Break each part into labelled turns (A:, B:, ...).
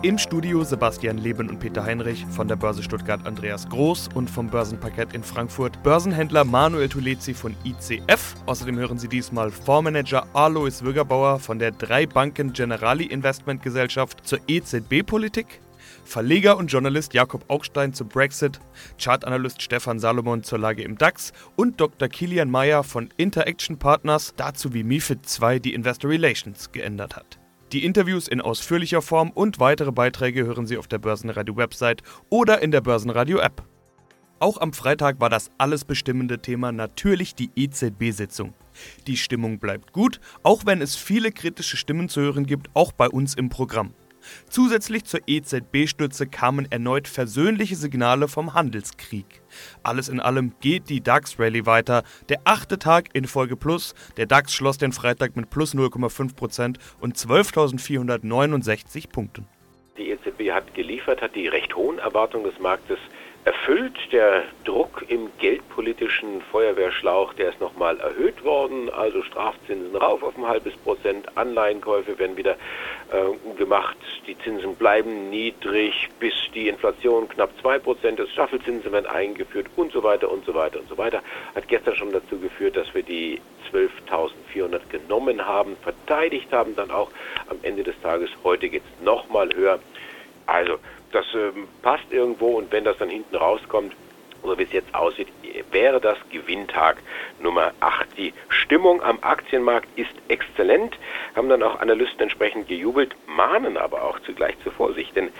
A: Im Studio Sebastian Leben und Peter Heinrich, von der Börse Stuttgart Andreas Groß und vom Börsenparkett in Frankfurt Börsenhändler Manuel Tulezi von ICF. Außerdem hören Sie diesmal Fondsmanager Alois Würgerbauer von der Drei Banken Generali Investment Gesellschaft zur EZB-Politik, Verleger und Journalist Jakob Augstein zu Brexit, Chartanalyst Stefan Salomon zur Lage im DAX und Dr. Kilian Meyer von Interaction Partners dazu, wie MIFID II die Investor Relations geändert hat. Die Interviews in ausführlicher Form und weitere Beiträge hören Sie auf der Börsenradio-Website oder in der Börsenradio-App. Auch am Freitag war das alles bestimmende Thema natürlich die EZB-Sitzung. Die Stimmung bleibt gut, auch wenn es viele kritische Stimmen zu hören gibt, auch bei uns im Programm. Zusätzlich zur EZB-Stütze kamen erneut versöhnliche Signale vom Handelskrieg. Alles in allem geht die DAX-Rallye weiter. Der achte Tag in Folge Plus. Der DAX schloss den Freitag mit plus 0,5% und 12.469 Punkten.
B: Die EZB hat geliefert, hat die recht hohen Erwartungen des Marktes erfüllt. Der Druck im geldpolitischen Feuerwehrschlauch, der ist nochmal erhöht worden. Also Strafzinsen rauf auf ein halbes Prozent, Anleihenkäufe werden wieder äh, gemacht. Die Zinsen bleiben niedrig, bis die Inflation knapp zwei Prozent ist. Staffelzinsen werden eingeführt und so weiter und so weiter und so weiter. Hat gestern schon dazu geführt, dass wir die 12.400 genommen haben, verteidigt haben, dann auch am Ende des Tages. Heute geht es nochmal höher. Also das ähm, passt irgendwo und wenn das dann hinten rauskommt, so wie es jetzt aussieht, wäre das Gewinntag Nummer 8. Die Stimmung am Aktienmarkt ist exzellent, haben dann auch Analysten entsprechend gejubelt, mahnen aber auch zugleich zur Vorsicht, denn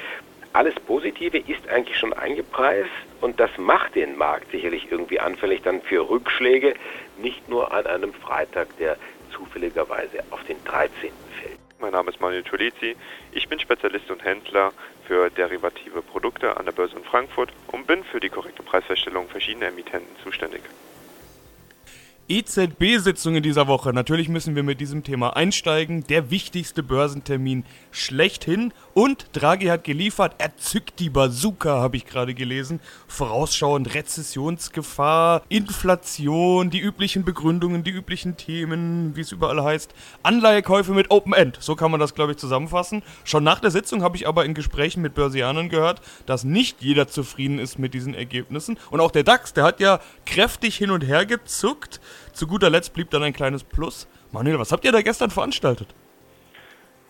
B: alles Positive ist eigentlich schon eingepreist und das macht den Markt sicherlich irgendwie anfällig dann für Rückschläge, nicht nur an einem Freitag, der zufälligerweise auf den 13. fällt.
C: Mein Name ist Manuel Tulizi. Ich bin Spezialist und Händler für derivative Produkte an der Börse in Frankfurt und bin für die korrekte Preisfeststellung verschiedener Emittenten zuständig.
A: EZB-Sitzung in dieser Woche. Natürlich müssen wir mit diesem Thema einsteigen. Der wichtigste Börsentermin schlechthin. Und Draghi hat geliefert. Er zückt die Bazooka, habe ich gerade gelesen. Vorausschauend Rezessionsgefahr, Inflation, die üblichen Begründungen, die üblichen Themen, wie es überall heißt. Anleihekäufe mit Open End. So kann man das, glaube ich, zusammenfassen. Schon nach der Sitzung habe ich aber in Gesprächen mit Börsianern gehört, dass nicht jeder zufrieden ist mit diesen Ergebnissen. Und auch der DAX, der hat ja kräftig hin und her gezuckt. Zu guter Letzt blieb dann ein kleines Plus. Manuel, was habt ihr da gestern veranstaltet?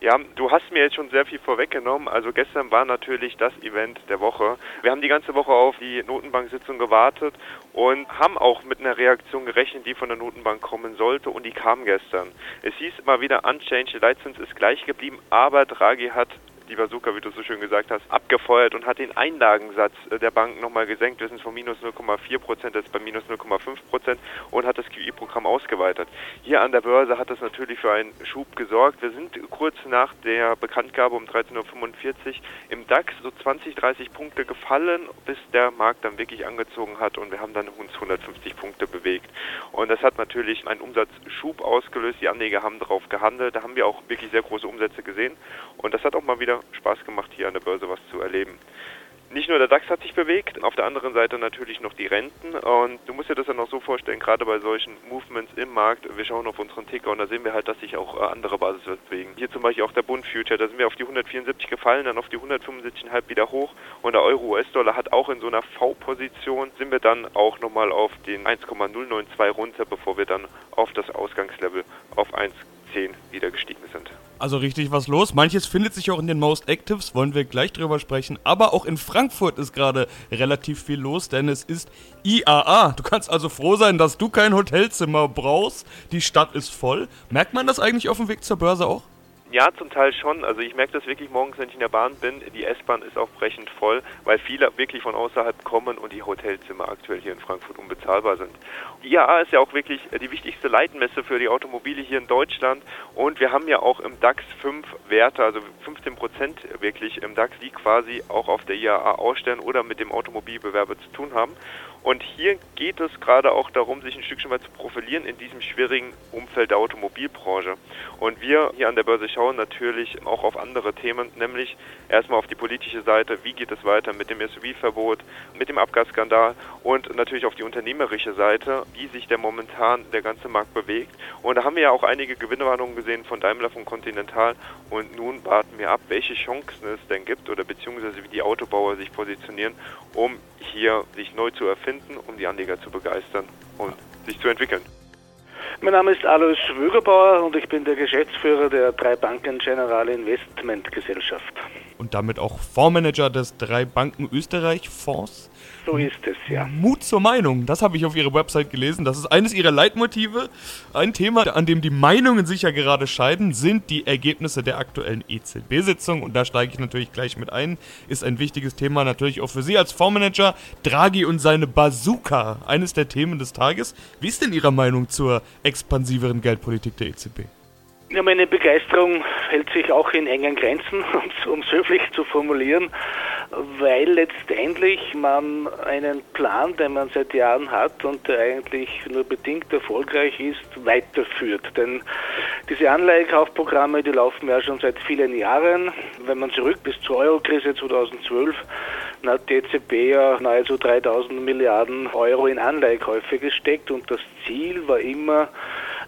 C: Ja, du hast mir jetzt schon sehr viel vorweggenommen. Also gestern war natürlich das Event der Woche. Wir haben die ganze Woche auf die Notenbank-Sitzung gewartet und haben auch mit einer Reaktion gerechnet, die von der Notenbank kommen sollte und die kam gestern. Es hieß immer wieder, unchanged, Leitzins ist gleich geblieben, aber Draghi hat die Bazooka, wie du so schön gesagt hast, abgefeuert und hat den Einlagensatz äh, der Bank nochmal gesenkt. Wir sind von minus 0,4 Prozent jetzt bei minus 0,5 Prozent und hat das QI-Programm ausgeweitet. Hier an der Börse hat das natürlich für einen Schub gesorgt. Wir sind kurz nach der Bekanntgabe um 13.45 Uhr im DAX so 20, 30 Punkte gefallen, bis der Markt dann wirklich angezogen hat und wir haben dann uns 150 Punkte bewegt. Und das hat natürlich einen Umsatzschub ausgelöst. Die Anleger haben darauf gehandelt. Da haben wir auch wirklich sehr große Umsätze gesehen. Und das hat auch mal wieder Spaß gemacht, hier an der Börse was zu erleben. Nicht nur der DAX hat sich bewegt, auf der anderen Seite natürlich noch die Renten. Und du musst dir das dann auch so vorstellen, gerade bei solchen Movements im Markt, wir schauen auf unseren Ticker und da sehen wir halt, dass sich auch äh, andere Basiswerte bewegen. Hier zum Beispiel auch der Bund Future, da sind wir auf die 174 gefallen, dann auf die 175,5 wieder hoch. Und der Euro-US-Dollar hat auch in so einer V-Position, sind wir dann auch nochmal auf den 1,092 runter, bevor wir dann auf das Ausgangslevel auf 1,10 wieder gestiegen sind.
A: Also richtig was los. Manches findet sich auch in den Most Actives, wollen wir gleich drüber sprechen. Aber auch in Frankfurt ist gerade relativ viel los, denn es ist IAA. Du kannst also froh sein, dass du kein Hotelzimmer brauchst. Die Stadt ist voll. Merkt man das eigentlich auf dem Weg zur Börse auch?
C: Ja, zum Teil schon. Also ich merke das wirklich morgens, wenn ich in der Bahn bin. Die S-Bahn ist auch brechend voll, weil viele wirklich von außerhalb kommen und die Hotelzimmer aktuell hier in Frankfurt unbezahlbar sind. Die IAA ist ja auch wirklich die wichtigste Leitmesse für die Automobile hier in Deutschland und wir haben ja auch im DAX fünf Werte, also 15 Prozent wirklich im DAX, die quasi auch auf der IAA ausstellen oder mit dem Automobilbewerber zu tun haben. Und hier geht es gerade auch darum, sich ein Stückchen weit zu profilieren in diesem schwierigen Umfeld der Automobilbranche. Und wir hier an der Börse schauen natürlich auch auf andere Themen, nämlich erstmal auf die politische Seite, wie geht es weiter mit dem SUV-Verbot, mit dem Abgasskandal und natürlich auf die unternehmerische Seite, wie sich der momentan der ganze Markt bewegt. Und da haben wir ja auch einige Gewinnwarnungen gesehen von Daimler, von Continental und nun warten wir ab, welche Chancen es denn gibt oder beziehungsweise wie die Autobauer sich positionieren, um hier sich neu zu erfinden, um die Anleger zu begeistern und sich zu entwickeln.
D: Mein Name ist Alois Schwögerbauer und ich bin der Geschäftsführer der drei Banken General Investment Gesellschaft.
A: Und damit auch Fondsmanager des drei Banken Österreich Fonds.
D: So ist es, ja.
A: Mut zur Meinung, das habe ich auf Ihrer Website gelesen. Das ist eines Ihrer Leitmotive. Ein Thema, an dem die Meinungen sich ja gerade scheiden, sind die Ergebnisse der aktuellen EZB-Sitzung. Und da steige ich natürlich gleich mit ein. Ist ein wichtiges Thema natürlich auch für Sie als Fondsmanager. Draghi und seine Bazooka, eines der Themen des Tages. Wie ist denn Ihre Meinung zur expansiveren Geldpolitik der EZB?
D: Ja, meine Begeisterung hält sich auch in engen Grenzen, um es höflich zu formulieren, weil letztendlich man einen Plan, den man seit Jahren hat und der eigentlich nur bedingt erfolgreich ist, weiterführt. Denn diese Anleihekaufprogramme, die laufen ja schon seit vielen Jahren. Wenn man zurück bis zur Eurokrise 2012, dann hat die EZB ja nahezu 3000 Milliarden Euro in Anleihekäufe gesteckt und das Ziel war immer,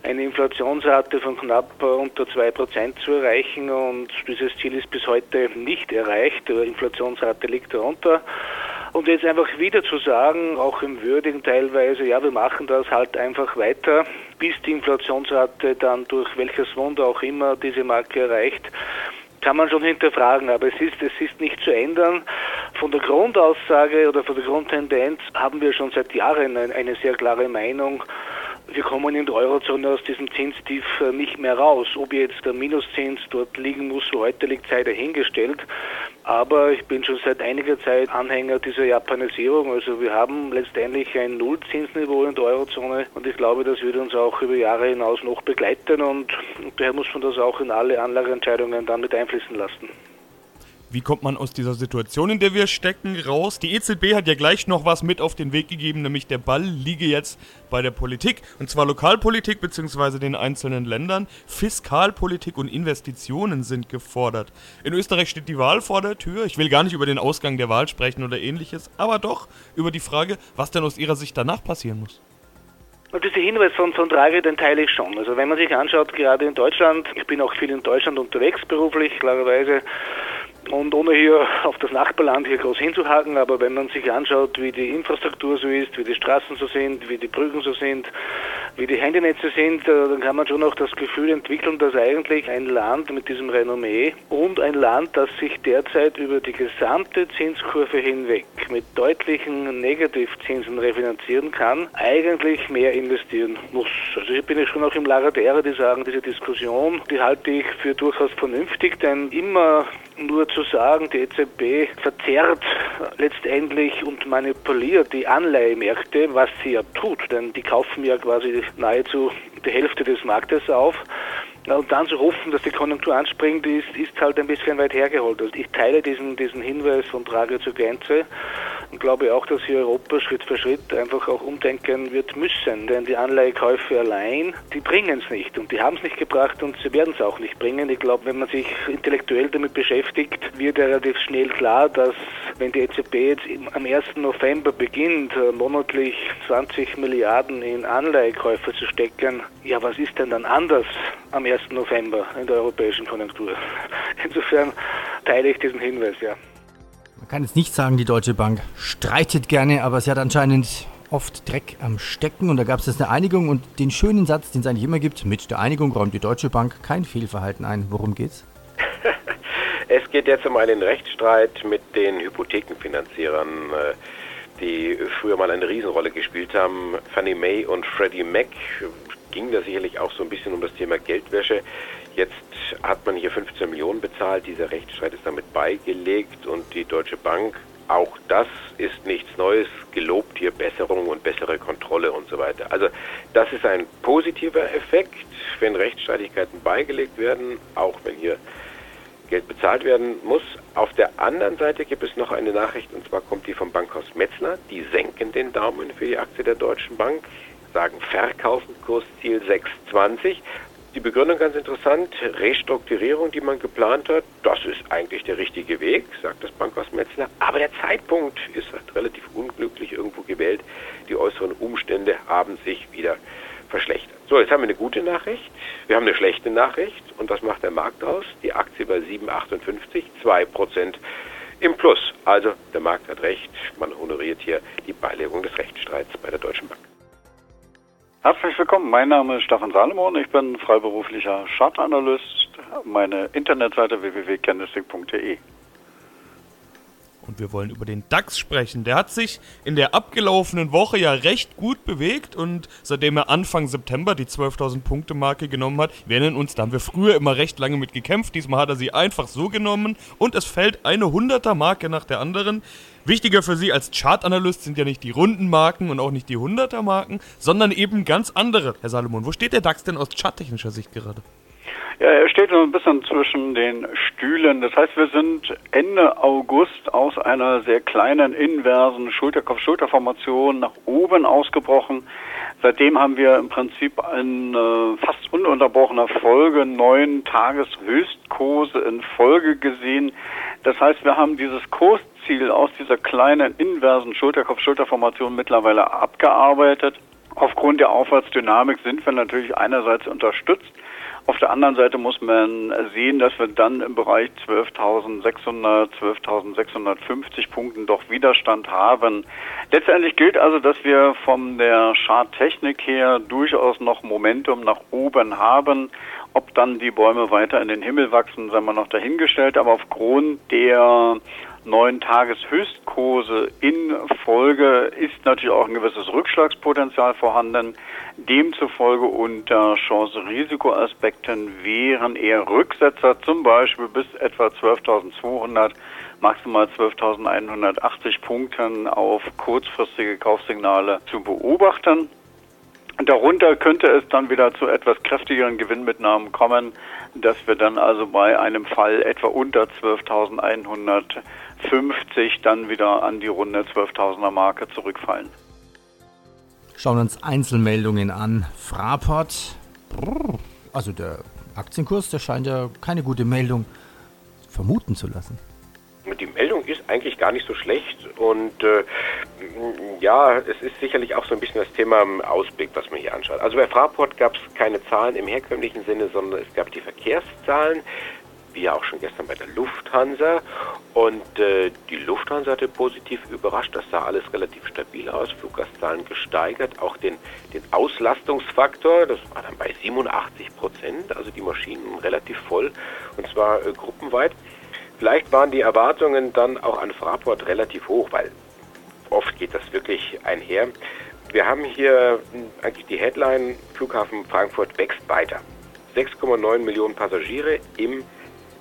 D: eine Inflationsrate von knapp unter 2% zu erreichen und dieses Ziel ist bis heute nicht erreicht. Die Inflationsrate liegt darunter. Und jetzt einfach wieder zu sagen, auch im Würdigen teilweise, ja, wir machen das halt einfach weiter, bis die Inflationsrate dann durch welches Wunder auch immer diese Marke erreicht, kann man schon hinterfragen, aber es ist, es ist nicht zu ändern. Von der Grundaussage oder von der Grundtendenz haben wir schon seit Jahren eine sehr klare Meinung wir kommen in der Eurozone aus diesem Zinstief äh, nicht mehr raus. Ob jetzt der Minuszins dort liegen muss, wo heute liegt, sei dahingestellt. Aber ich bin schon seit einiger Zeit Anhänger dieser Japanisierung. Also wir haben letztendlich ein Nullzinsniveau in der Eurozone und ich glaube, das wird uns auch über Jahre hinaus noch begleiten und daher muss man das auch in alle Anlageentscheidungen dann mit einfließen lassen.
A: Wie kommt man aus dieser Situation, in der wir stecken, raus? Die EZB hat ja gleich noch was mit auf den Weg gegeben, nämlich der Ball liege jetzt bei der Politik. Und zwar Lokalpolitik bzw. den einzelnen Ländern. Fiskalpolitik und Investitionen sind gefordert. In Österreich steht die Wahl vor der Tür. Ich will gar nicht über den Ausgang der Wahl sprechen oder ähnliches, aber doch über die Frage, was denn aus Ihrer Sicht danach passieren muss.
D: Und dieser Hinweis von, von Draghi, den teile ich schon. Also wenn man sich anschaut, gerade in Deutschland, ich bin auch viel in Deutschland unterwegs beruflich, klarerweise, und ohne hier auf das Nachbarland hier groß hinzuhaken, aber wenn man sich anschaut, wie die Infrastruktur so ist, wie die Straßen so sind, wie die Brücken so sind, wie die Handynetze sind, äh, dann kann man schon auch das Gefühl entwickeln, dass eigentlich ein Land mit diesem Renommee und ein Land, das sich derzeit über die gesamte Zinskurve hinweg mit deutlichen Negativzinsen refinanzieren kann, eigentlich mehr investieren muss. Also ich bin ja schon auch im Lager derer, die sagen, diese Diskussion, die halte ich für durchaus vernünftig, denn immer nur zu sagen, die EZB verzerrt letztendlich und manipuliert die Anleihemärkte, was sie ja tut, denn die kaufen ja quasi nahezu die Hälfte des Marktes auf. Und dann zu hoffen, dass die Konjunktur anspringt, ist, ist halt ein bisschen weit hergeholt. Also ich teile diesen, diesen Hinweis von Draghi zur Grenze und glaube auch, dass hier Europa Schritt für Schritt einfach auch umdenken wird müssen. Denn die Anleihekäufe allein, die bringen es nicht und die haben es nicht gebracht und sie werden es auch nicht bringen. Ich glaube, wenn man sich intellektuell damit beschäftigt, wird relativ schnell klar, dass wenn die EZB jetzt am 1. November beginnt, äh, monatlich 20 Milliarden in Anleihekäufe zu stecken, ja, was ist denn dann anders am 1. November in der europäischen Konjunktur? Insofern teile ich diesen Hinweis, ja.
E: Man kann jetzt nicht sagen, die Deutsche Bank streitet gerne, aber sie hat anscheinend oft Dreck am Stecken und da gab es jetzt eine Einigung und den schönen Satz, den es eigentlich immer gibt, mit der Einigung räumt die Deutsche Bank kein Fehlverhalten ein. Worum geht's?
B: es geht jetzt um einen Rechtsstreit mit den Hypothekenfinanzierern, äh, die früher mal eine Riesenrolle gespielt haben. Fannie Mae und Freddie Mac ging da sicherlich auch so ein bisschen um das Thema Geldwäsche. Jetzt hat man hier 15 Millionen bezahlt. Dieser Rechtsstreit ist damit beigelegt und die Deutsche Bank, auch das ist nichts Neues, gelobt hier Besserung und bessere Kontrolle und so weiter. Also das ist ein positiver Effekt, wenn Rechtsstreitigkeiten beigelegt werden, auch wenn hier Geld bezahlt werden muss. Auf der anderen Seite gibt es noch eine Nachricht, und zwar kommt die vom Bankhaus Metzler. Die senken den Daumen für die Aktie der Deutschen Bank, sagen verkaufen, Kursziel 6,20. Die Begründung ganz interessant, Restrukturierung, die man geplant hat, das ist eigentlich der richtige Weg, sagt das Bankhaus Metzler. Aber der Zeitpunkt ist halt relativ unglücklich irgendwo gewählt. Die äußeren Umstände haben sich wieder verschlechtert. So, jetzt haben wir eine gute Nachricht, wir haben eine schlechte Nachricht und was macht der Markt aus? Die Aktie bei 7,58, 2% im Plus. Also der Markt hat recht, man honoriert hier die Beilegung des Rechtsstreits bei der Deutschen Bank.
F: Herzlich willkommen, mein Name ist Stefan Salomon, ich bin freiberuflicher Chartanalyst, meine Internetseite www.candlestick.de.
A: Und wir wollen über den DAX sprechen. Der hat sich in der abgelaufenen Woche ja recht gut bewegt und seitdem er Anfang September die 12.000 Punkte Marke genommen hat, wir erinnern uns, da haben wir früher immer recht lange mit gekämpft. Diesmal hat er sie einfach so genommen und es fällt eine 100er Marke nach der anderen. Wichtiger für Sie als Chartanalyst sind ja nicht die runden Marken und auch nicht die 100er Marken, sondern eben ganz andere. Herr Salomon, wo steht der DAX denn aus charttechnischer Sicht gerade?
F: Ja, er steht so ein bisschen zwischen den Stühlen. Das heißt, wir sind Ende August aus einer sehr kleinen inversen Schulterkopf-Schulterformation nach oben ausgebrochen. Seitdem haben wir im Prinzip in äh, fast ununterbrochener Folge neun Tageshöchstkurse in Folge gesehen. Das heißt, wir haben dieses Kursziel aus dieser kleinen inversen Schulterkopf-Schulterformation mittlerweile abgearbeitet. Aufgrund der Aufwärtsdynamik sind wir natürlich einerseits unterstützt. Auf der anderen Seite muss man sehen, dass wir dann im Bereich 12.600, 12.650 Punkten doch Widerstand haben. Letztendlich gilt also, dass wir von der Charttechnik her durchaus noch Momentum nach oben haben. Ob dann die Bäume weiter in den Himmel wachsen, sei mal noch dahingestellt. Aber aufgrund der neun Tageshöchstkurse in Folge ist natürlich auch ein gewisses Rückschlagspotenzial vorhanden. Demzufolge unter Chance-Risiko-Aspekten wären eher Rücksetzer zum Beispiel bis etwa 12.200 maximal 12.180 Punkten auf kurzfristige Kaufsignale zu beobachten. Darunter könnte es dann wieder zu etwas kräftigeren Gewinnmitnahmen kommen, dass wir dann also bei einem Fall etwa unter 12.150 dann wieder an die runde 12.000er Marke zurückfallen.
E: Schauen wir uns Einzelmeldungen an. Fraport, also der Aktienkurs, der scheint ja keine gute Meldung vermuten zu lassen.
B: Die Meldung eigentlich gar nicht so schlecht und äh, ja, es ist sicherlich auch so ein bisschen das Thema Ausblick, was man hier anschaut. Also bei Fraport gab es keine Zahlen im herkömmlichen Sinne, sondern es gab die Verkehrszahlen, wie ja auch schon gestern bei der Lufthansa. Und äh, die Lufthansa hatte positiv überrascht. Das sah alles relativ stabil aus. Fluggastzahlen gesteigert. Auch den, den Auslastungsfaktor, das war dann bei 87 Prozent. Also die Maschinen relativ voll. Und zwar äh, gruppenweit. Vielleicht waren die Erwartungen dann auch an Fraport relativ hoch, weil oft geht das wirklich einher. Wir haben hier hm, eigentlich die Headline, Flughafen Frankfurt wächst weiter. 6,9 Millionen Passagiere im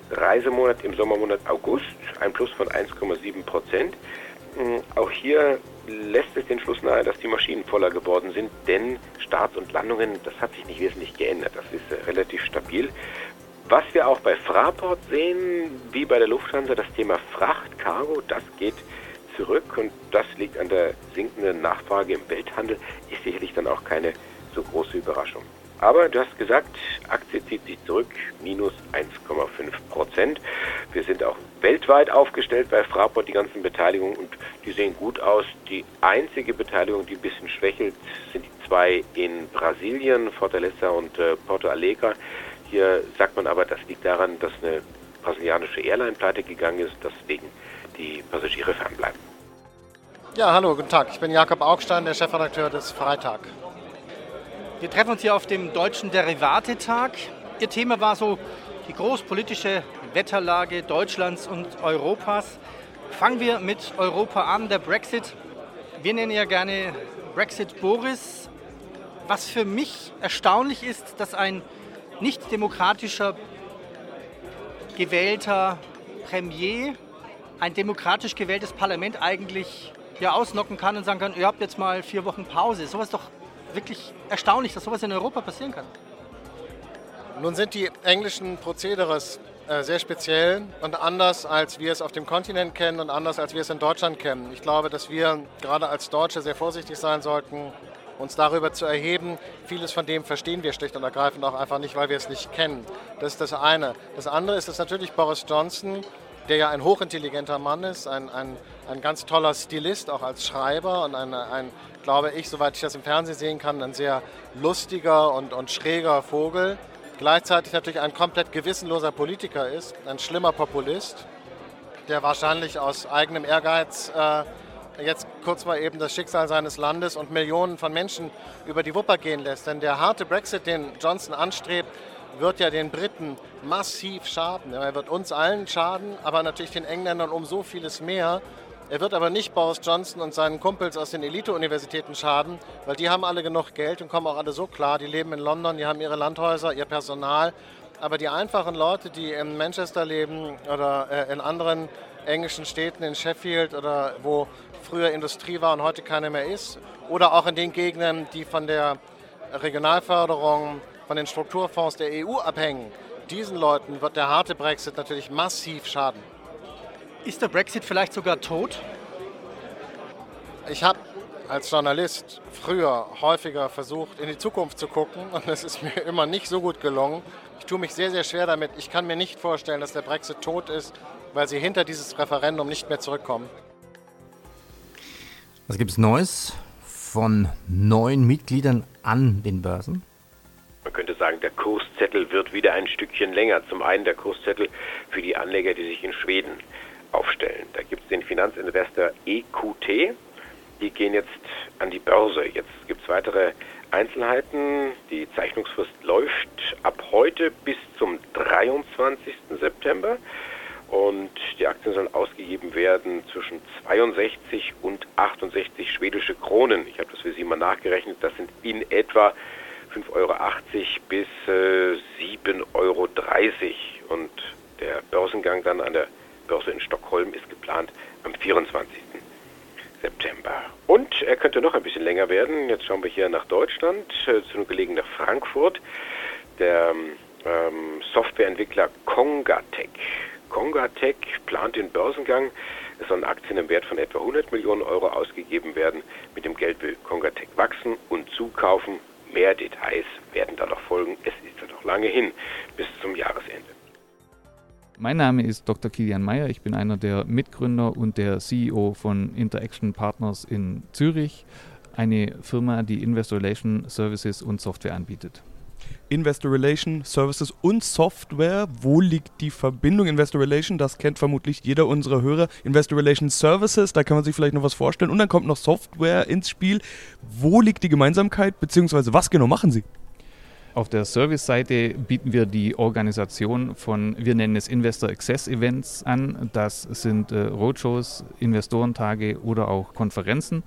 B: Reisemonat im Sommermonat August, ein Plus von 1,7 Prozent. Hm, auch hier lässt es den Schluss nahe, dass die Maschinen voller geworden sind, denn Starts und Landungen, das hat sich nicht wesentlich geändert. Das ist äh, relativ stabil. Was wir auch bei Fraport sehen, wie bei der Lufthansa, das Thema Fracht, Cargo, das geht zurück und das liegt an der sinkenden Nachfrage im Welthandel, ist sicherlich dann auch keine so große Überraschung. Aber du hast gesagt, Aktie zieht sich zurück, minus 1,5 Prozent. Wir sind auch weltweit aufgestellt bei Fraport, die ganzen Beteiligungen, und die sehen gut aus. Die einzige Beteiligung, die ein bisschen schwächelt, sind die zwei in Brasilien, Fortaleza und äh, Porto Alegre. Hier sagt man aber, das liegt daran, dass eine brasilianische Airline pleite gegangen ist, deswegen die Passagiere fernbleiben.
G: Ja, hallo, guten Tag. Ich bin Jakob Augstein, der Chefredakteur des Freitag.
H: Wir treffen uns hier auf dem Deutschen Derivatetag. Ihr Thema war so die großpolitische Wetterlage Deutschlands und Europas. Fangen wir mit Europa an, der Brexit. Wir nennen ja gerne Brexit Boris. Was für mich erstaunlich ist, dass ein nicht demokratischer gewählter Premier ein demokratisch gewähltes Parlament eigentlich ja ausnocken kann und sagen kann, ihr habt jetzt mal vier Wochen Pause. Sowas doch wirklich erstaunlich, dass sowas in Europa passieren kann.
G: Nun sind die englischen Prozederes äh, sehr speziell und anders, als wir es auf dem Kontinent kennen und anders, als wir es in Deutschland kennen. Ich glaube, dass wir gerade als Deutsche sehr vorsichtig sein sollten, uns darüber zu erheben. Vieles von dem verstehen wir schlicht und ergreifend auch einfach nicht, weil wir es nicht kennen. Das ist das eine. Das andere ist, dass natürlich Boris Johnson, der ja ein hochintelligenter Mann ist, ein, ein, ein ganz toller Stilist, auch als Schreiber und ein, ein, glaube ich, soweit ich das im Fernsehen sehen kann, ein sehr lustiger und, und schräger Vogel. Gleichzeitig natürlich ein komplett gewissenloser Politiker ist, ein schlimmer Populist, der wahrscheinlich aus eigenem Ehrgeiz äh, jetzt kurz mal eben das Schicksal seines Landes und Millionen von Menschen über die Wupper gehen lässt. Denn der harte Brexit, den Johnson anstrebt, wird ja den Briten massiv schaden. Er wird uns allen schaden, aber natürlich den Engländern um so vieles mehr. Er wird aber nicht Boris Johnson und seinen Kumpels aus den Elite-Universitäten schaden, weil die haben alle genug Geld und kommen auch alle so klar. Die leben in London, die haben ihre Landhäuser, ihr Personal. Aber die einfachen Leute, die in Manchester leben oder äh, in anderen englischen Städten, in Sheffield oder wo früher Industrie war und heute keine mehr ist, oder auch in den Gegenden, die von der Regionalförderung, von den Strukturfonds der EU abhängen, diesen Leuten wird der harte Brexit natürlich massiv schaden.
H: Ist der Brexit vielleicht sogar tot?
G: Ich habe als Journalist früher häufiger versucht, in die Zukunft zu gucken und es ist mir immer nicht so gut gelungen. Ich tue mich sehr, sehr schwer damit. Ich kann mir nicht vorstellen, dass der Brexit tot ist, weil sie hinter dieses Referendum nicht mehr zurückkommen.
E: Was gibt es Neues von neuen Mitgliedern an den Börsen?
B: Man könnte sagen, der Kurszettel wird wieder ein Stückchen länger. Zum einen der Kurszettel für die Anleger, die sich in Schweden aufstellen. Da gibt es den Finanzinvestor EQT. Die gehen jetzt an die Börse. Jetzt gibt es weitere Einzelheiten. Die Zeichnungsfrist läuft ab heute bis zum 23. September und die Aktien sollen ausgegeben werden zwischen 62 und 68 schwedische Kronen. Ich habe das für Sie mal nachgerechnet. Das sind in etwa 5,80 Euro bis äh, 7,30 Euro. Und der Börsengang dann an der Börse in Stockholm ist geplant am 24. September. Und er könnte noch ein bisschen länger werden. Jetzt schauen wir hier nach Deutschland, äh, zu einem Kollegen nach Frankfurt. Der ähm, Softwareentwickler Congatech Congatec plant den Börsengang. Es sollen Aktien im Wert von etwa 100 Millionen Euro ausgegeben werden. Mit dem Geld will Congatec wachsen und zukaufen. Mehr Details werden da noch folgen. Es ist ja noch lange hin bis zum Jahresende.
I: Mein Name ist Dr. Kilian Meyer. Ich bin einer der Mitgründer und der CEO von Interaction Partners in Zürich, eine Firma, die Investor Relation Services und Software anbietet.
A: Investor Relation Services und Software. Wo liegt die Verbindung Investor Relation? Das kennt vermutlich jeder unserer Hörer. Investor Relation Services, da kann man sich vielleicht noch was vorstellen. Und dann kommt noch Software ins Spiel. Wo liegt die Gemeinsamkeit, beziehungsweise was genau machen Sie?
I: Auf der Service-Seite bieten wir die Organisation von, wir nennen es Investor Access Events an. Das sind äh, Roadshows, Investorentage oder auch Konferenzen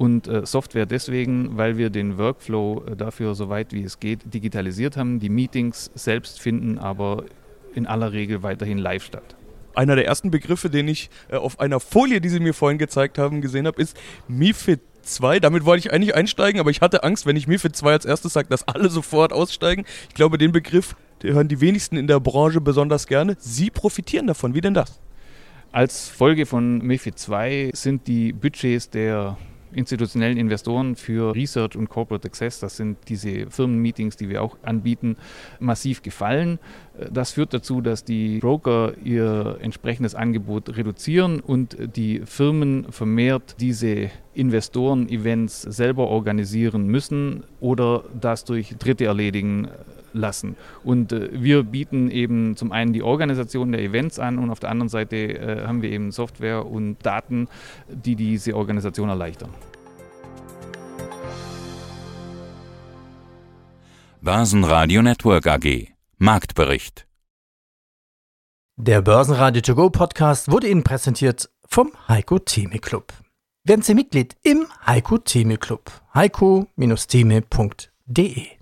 I: und äh, Software deswegen, weil wir den Workflow äh, dafür so weit wie es geht digitalisiert haben. Die Meetings selbst finden aber in aller Regel weiterhin live statt.
A: Einer der ersten Begriffe, den ich äh, auf einer Folie, die Sie mir vorhin gezeigt haben, gesehen habe, ist MIFID 2. Damit wollte ich eigentlich einsteigen, aber ich hatte Angst, wenn ich MIFID 2 als erstes sage, dass alle sofort aussteigen. Ich glaube, den Begriff den hören die wenigsten in der Branche besonders gerne. Sie profitieren davon. Wie denn das?
I: Als Folge von MIFID 2 sind die Budgets der institutionellen Investoren für Research und Corporate Access, das sind diese Firmenmeetings, die wir auch anbieten, massiv gefallen. Das führt dazu, dass die Broker ihr entsprechendes Angebot reduzieren und die Firmen vermehrt diese Investoren-Events selber organisieren müssen oder das durch Dritte erledigen lassen. Und äh, wir bieten eben zum einen die Organisation der Events an und auf der anderen Seite äh, haben wir eben Software und Daten, die diese Organisation erleichtern.
J: Börsenradio Network AG Marktbericht
E: Der Börsenradio To Go Podcast wurde Ihnen präsentiert vom Heiko Theme Club. Werden Sie Mitglied im Heiko Theme Club. heiko-theme.de